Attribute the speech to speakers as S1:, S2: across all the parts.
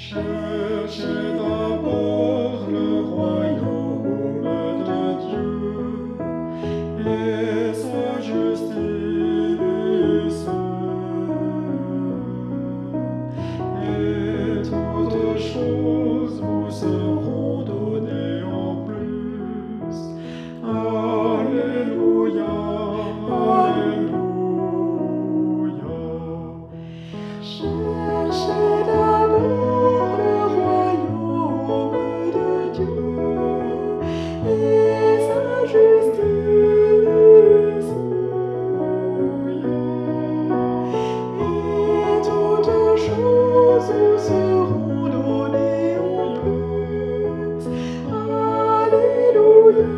S1: Cherchez d'abord le royaume de Dieu. Et sa juste, et toutes les choses seront données en plus. Alléluia,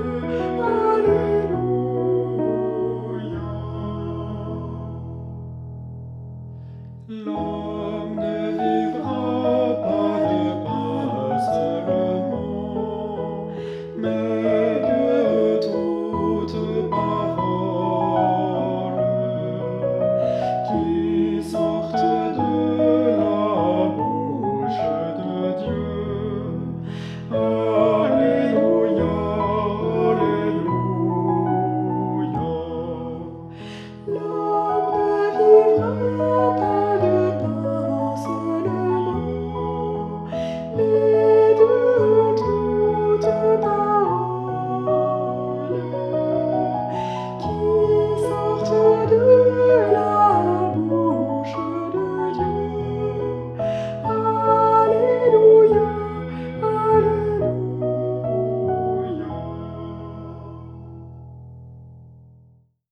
S1: Alléluia.